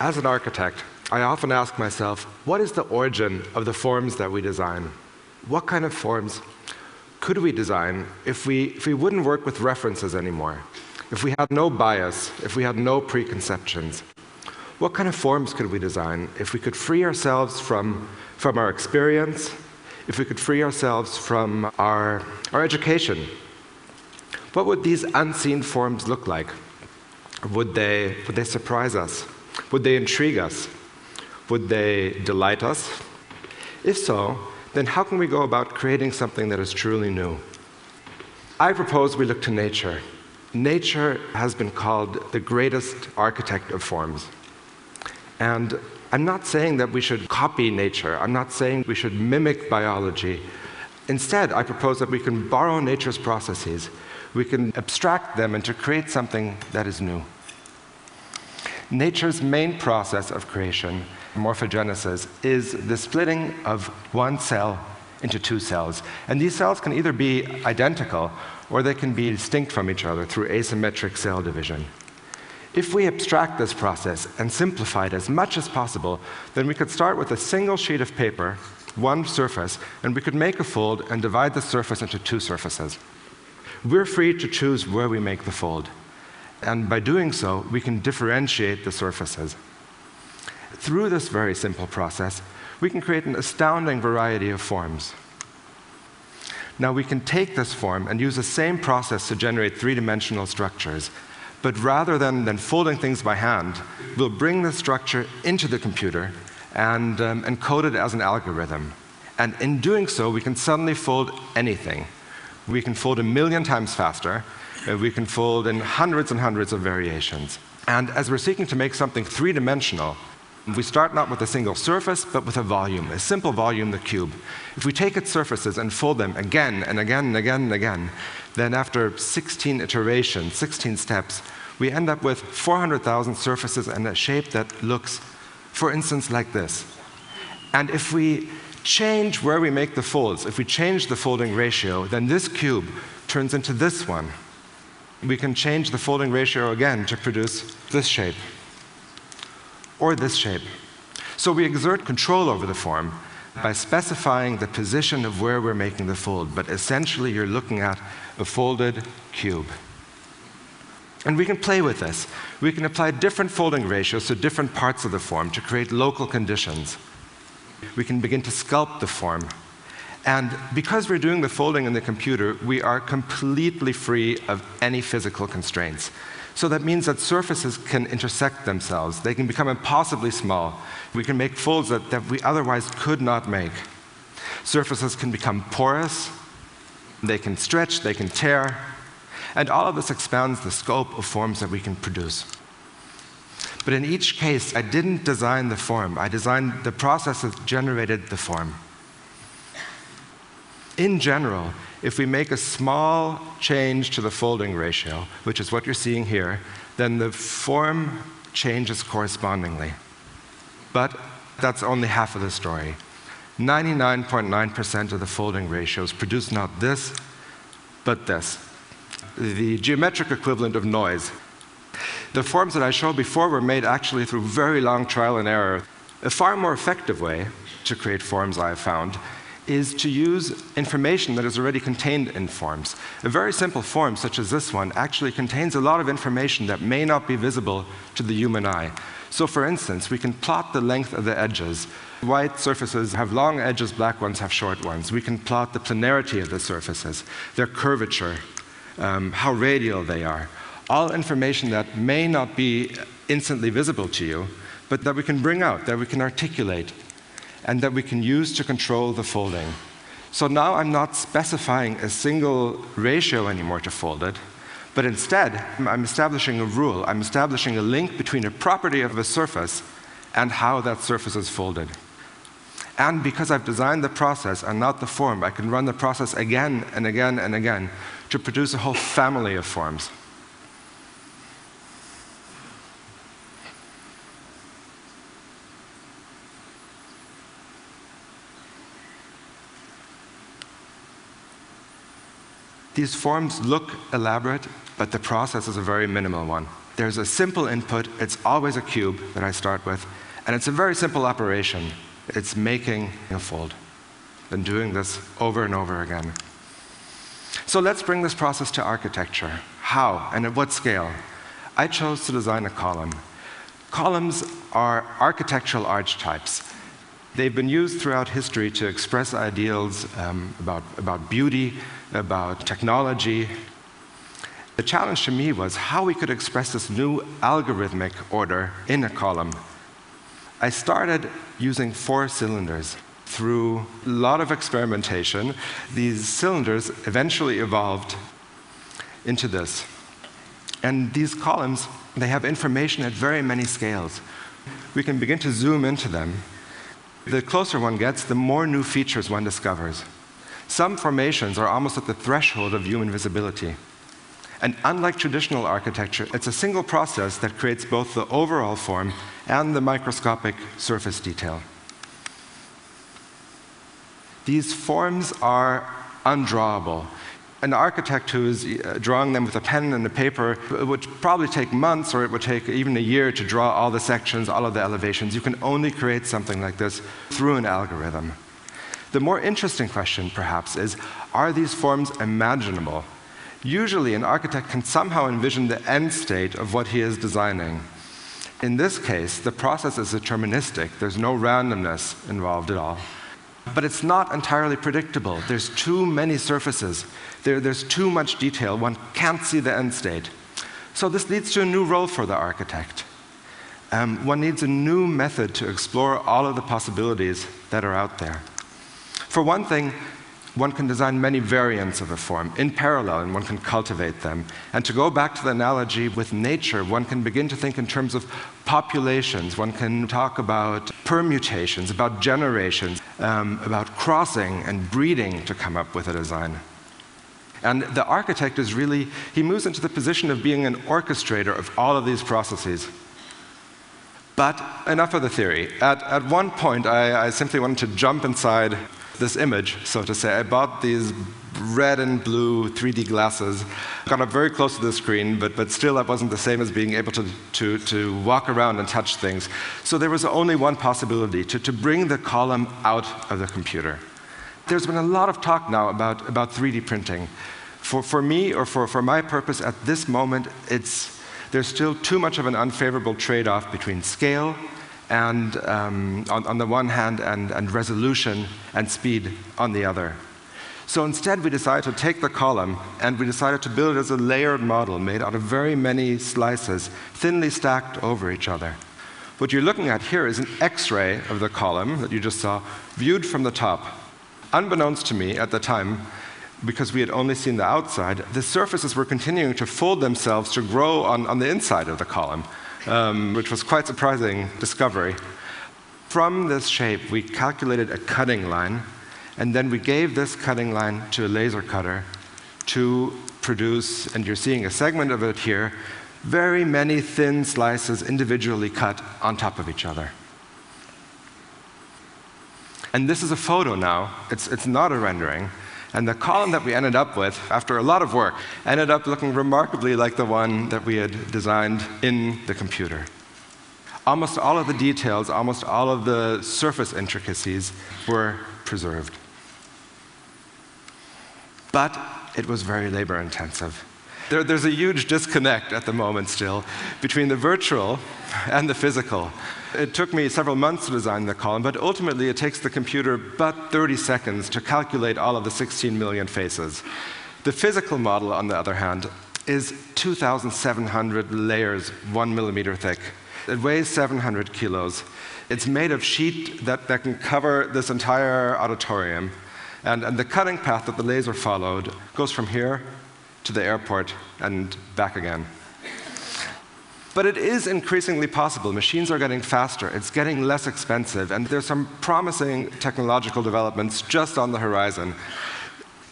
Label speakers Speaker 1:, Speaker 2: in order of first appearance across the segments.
Speaker 1: As an architect, I often ask myself, what is the origin of the forms that we design? What kind of forms could we design if we, if we wouldn't work with references anymore? If we had no bias, if we had no preconceptions? What kind of forms could we design if we could free ourselves from, from our experience, if we could free ourselves from our, our education? What would these unseen forms look like? Would they, would they surprise us? Would they intrigue us? Would they delight us? If so, then how can we go about creating something that is truly new? I propose we look to nature. Nature has been called the greatest architect of forms. And I'm not saying that we should copy nature. I'm not saying we should mimic biology. Instead, I propose that we can borrow nature's processes. We can abstract them and to create something that is new. Nature's main process of creation, morphogenesis, is the splitting of one cell into two cells. And these cells can either be identical or they can be distinct from each other through asymmetric cell division. If we abstract this process and simplify it as much as possible, then we could start with a single sheet of paper, one surface, and we could make a fold and divide the surface into two surfaces. We're free to choose where we make the fold. And by doing so, we can differentiate the surfaces. Through this very simple process, we can create an astounding variety of forms. Now, we can take this form and use the same process to generate three dimensional structures. But rather than, than folding things by hand, we'll bring the structure into the computer and um, encode it as an algorithm. And in doing so, we can suddenly fold anything. We can fold a million times faster, uh, we can fold in hundreds and hundreds of variations. And as we're seeking to make something three dimensional, we start not with a single surface, but with a volume, a simple volume, the cube. If we take its surfaces and fold them again and again and again and again, then after 16 iterations, 16 steps, we end up with 400,000 surfaces and a shape that looks, for instance, like this. And if we change where we make the folds, if we change the folding ratio, then this cube turns into this one we can change the folding ratio again to produce this shape or this shape. So we exert control over the form by specifying the position of where we're making the fold, but essentially you're looking at a folded cube. And we can play with this. We can apply different folding ratios to different parts of the form to create local conditions. We can begin to sculpt the form and because we're doing the folding in the computer, we are completely free of any physical constraints. So that means that surfaces can intersect themselves. They can become impossibly small. We can make folds that, that we otherwise could not make. Surfaces can become porous. They can stretch, they can tear. And all of this expands the scope of forms that we can produce. But in each case, I didn't design the form. I designed the process that generated the form in general, if we make a small change to the folding ratio, which is what you're seeing here, then the form changes correspondingly. But that's only half of the story. 99.9% of the folding ratios produce not this, but this the geometric equivalent of noise. The forms that I showed before were made actually through very long trial and error. A far more effective way to create forms I have found is to use information that is already contained in forms. A very simple form, such as this one, actually contains a lot of information that may not be visible to the human eye. So, for instance, we can plot the length of the edges. White surfaces have long edges, black ones have short ones. We can plot the planarity of the surfaces, their curvature, um, how radial they are. All information that may not be instantly visible to you, but that we can bring out, that we can articulate and that we can use to control the folding. So now I'm not specifying a single ratio anymore to fold it, but instead I'm establishing a rule. I'm establishing a link between a property of a surface and how that surface is folded. And because I've designed the process and not the form, I can run the process again and again and again to produce a whole family of forms. These forms look elaborate, but the process is a very minimal one. There's a simple input, it's always a cube that I start with, and it's a very simple operation. It's making a fold, and doing this over and over again. So let's bring this process to architecture. How and at what scale? I chose to design a column. Columns are architectural archetypes. They've been used throughout history to express ideals um, about, about beauty, about technology. The challenge to me was how we could express this new algorithmic order in a column. I started using four cylinders. Through a lot of experimentation, these cylinders eventually evolved into this. And these columns, they have information at very many scales. We can begin to zoom into them the closer one gets, the more new features one discovers. Some formations are almost at the threshold of human visibility. And unlike traditional architecture, it's a single process that creates both the overall form and the microscopic surface detail. These forms are undrawable an architect who is uh, drawing them with a pen and a paper would probably take months or it would take even a year to draw all the sections, all of the elevations. You can only create something like this through an algorithm. The more interesting question, perhaps, is are these forms imaginable? Usually, an architect can somehow envision the end state of what he is designing. In this case, the process is deterministic, there's no randomness involved at all. But it's not entirely predictable. There's too many surfaces. There, there's too much detail. One can't see the end state. So this leads to a new role for the architect. Um, one needs a new method to explore all of the possibilities that are out there. For one thing, one can design many variants of a form in parallel and one can cultivate them. And to go back to the analogy with nature, one can begin to think in terms of populations, one can talk about permutations, about generations, um, about crossing and breeding to come up with a design. And the architect is really, he moves into the position of being an orchestrator of all of these processes. But enough of the theory. At, at one point, I, I simply wanted to jump inside this image, so to say. I bought these red and blue 3D glasses, got up very close to the screen, but, but still that wasn't the same as being able to, to, to walk around and touch things. So there was only one possibility, to, to bring the column out of the computer. There's been a lot of talk now about, about 3D printing. For, for me, or for, for my purpose at this moment, it's, there's still too much of an unfavorable trade-off between scale and um, on, on, the one hand, and, and resolution and speed on the other. So instead, we decided to take the column and we decided to build it as a layered model made out of very many slices, thinly stacked over each other. What you're looking at here is an x ray of the column that you just saw, viewed from the top. Unbeknownst to me at the time, because we had only seen the outside, the surfaces were continuing to fold themselves to grow on, on the inside of the column um, which was quite surprising discovery. From this shape, we calculated a cutting line, and then we gave this cutting line to a laser cutter to produce, and you're seeing a segment of it here, very many thin slices individually cut on top of each other. And this is a photo now, it's, it's not a rendering. And the column that we ended up with, after a lot of work, ended up looking remarkably like the one that we had designed in the computer. Almost all of the details, almost all of the surface intricacies were preserved. But it was very labor intensive. There, there's a huge disconnect at the moment still between the virtual and the physical. It took me several months to design the column, but ultimately it takes the computer but 30 seconds to calculate all of the 16 million faces. The physical model, on the other hand, is 2,700 layers, one millimeter thick. It weighs 700 kilos. It's made of sheet that, that can cover this entire auditorium. And, and the cutting path that the laser followed goes from here to the airport and back again. But it is increasingly possible. Machines are getting faster, it's getting less expensive, and there's some promising technological developments just on the horizon.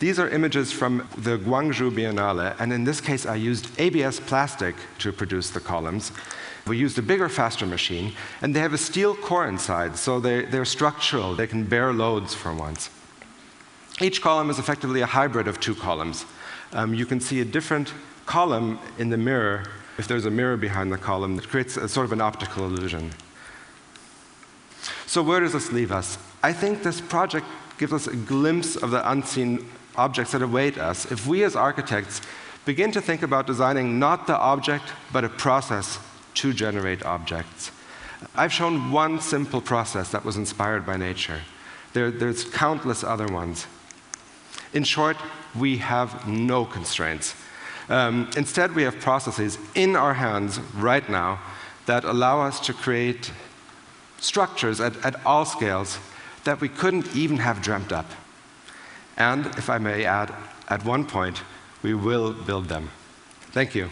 Speaker 1: These are images from the Gwangju Biennale, and in this case, I used ABS plastic to produce the columns. We used a bigger, faster machine, and they have a steel core inside, so they, they're structural. They can bear loads for once. Each column is effectively a hybrid of two columns. Um, you can see a different column in the mirror if there's a mirror behind the column, that creates a sort of an optical illusion. So, where does this leave us? I think this project gives us a glimpse of the unseen objects that await us if we as architects begin to think about designing not the object, but a process to generate objects. I've shown one simple process that was inspired by nature. There, there's countless other ones. In short, we have no constraints. Um, instead, we have processes in our hands right now that allow us to create structures at, at all scales that we couldn't even have dreamt up. And if I may add, at one point, we will build them. Thank you.